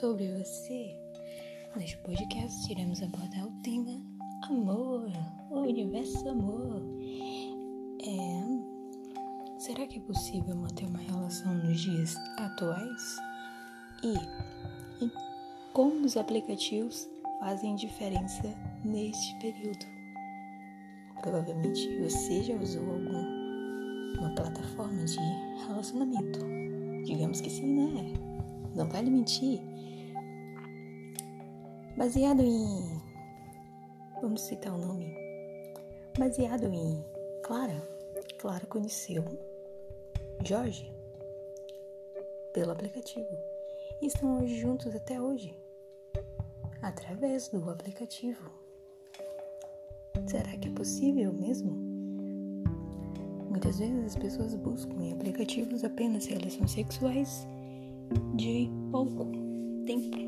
sobre você. Neste podcast iremos abordar o tema amor, o universo amor. É, será que é possível manter uma relação nos dias atuais? E, e como os aplicativos fazem diferença neste período? Provavelmente você já usou alguma plataforma de relacionamento. Digamos que sim, né? Não vale mentir. Baseado em. Vamos citar o nome. Baseado em Clara. Clara conheceu Jorge pelo aplicativo. E estão hoje juntos até hoje. Através do aplicativo. Será que é possível mesmo? Muitas vezes as pessoas buscam em aplicativos apenas relações sexuais de pouco tempo.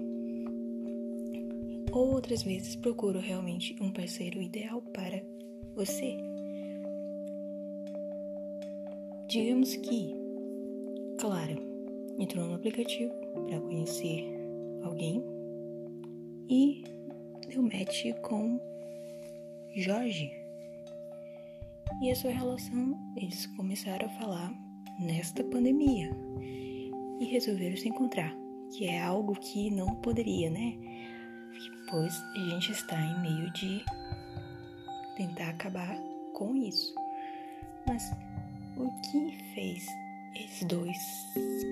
Outras vezes procuro realmente um parceiro ideal para você. Digamos que, claro, entrou no aplicativo para conhecer alguém e deu match com Jorge. E a sua relação, eles começaram a falar nesta pandemia e resolveram se encontrar, que é algo que não poderia, né? Pois a gente está em meio de tentar acabar com isso. Mas o que fez esses dois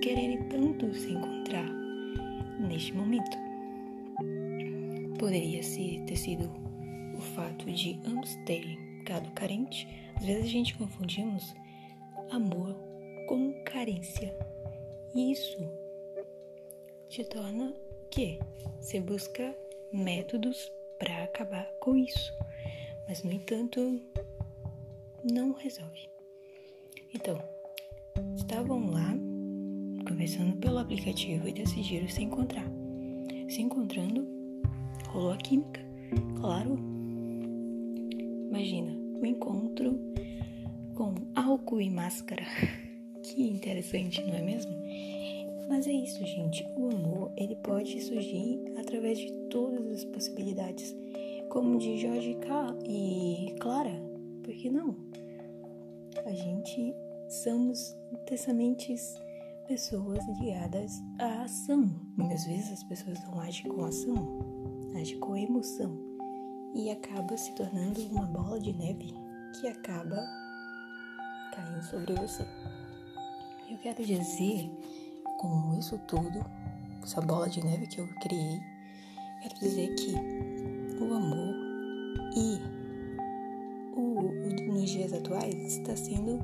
quererem tanto se encontrar neste momento? Poderia ser, ter sido o fato de ambos terem ficado carente. Às vezes a gente confundimos amor com carência. E isso te torna que você busca métodos para acabar com isso, mas no entanto não resolve. Então, estavam lá conversando pelo aplicativo e decidiram se encontrar. Se encontrando, rolou a química. Claro, imagina o encontro com álcool e máscara. Que interessante, não é mesmo? Mas é isso, gente. O amor, ele pode surgir através de todas as possibilidades. Como de Jorge K. e Clara. Por que não? A gente somos intensamente pessoas ligadas à ação. Muitas vezes as pessoas não agem com ação, agem com emoção. E acaba se tornando uma bola de neve que acaba caindo sobre você. Eu quero dizer, com isso tudo, essa bola de neve que eu criei, quero dizer que o amor e o, nos dias atuais está sendo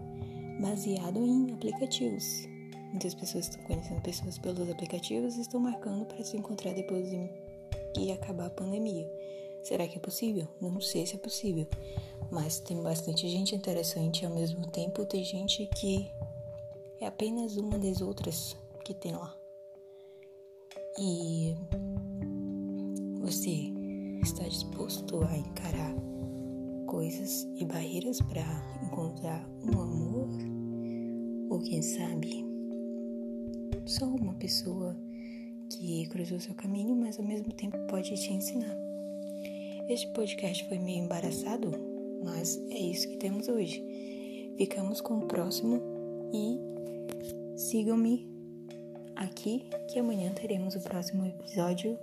baseado em aplicativos. Muitas pessoas estão conhecendo pessoas pelos aplicativos e estão marcando para se encontrar depois de acabar a pandemia. Será que é possível? Não sei se é possível, mas tem bastante gente interessante e ao mesmo tempo tem gente que é apenas uma das outras que tem lá. E você está disposto a encarar coisas e barreiras para encontrar um amor? Ou quem sabe, só uma pessoa que cruzou seu caminho, mas ao mesmo tempo pode te ensinar. Este podcast foi meio embaraçado, mas é isso que temos hoje. Ficamos com o próximo e Sigam-me aqui que amanhã teremos o próximo episódio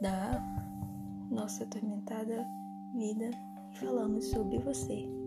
da nossa atormentada vida e falamos sobre você.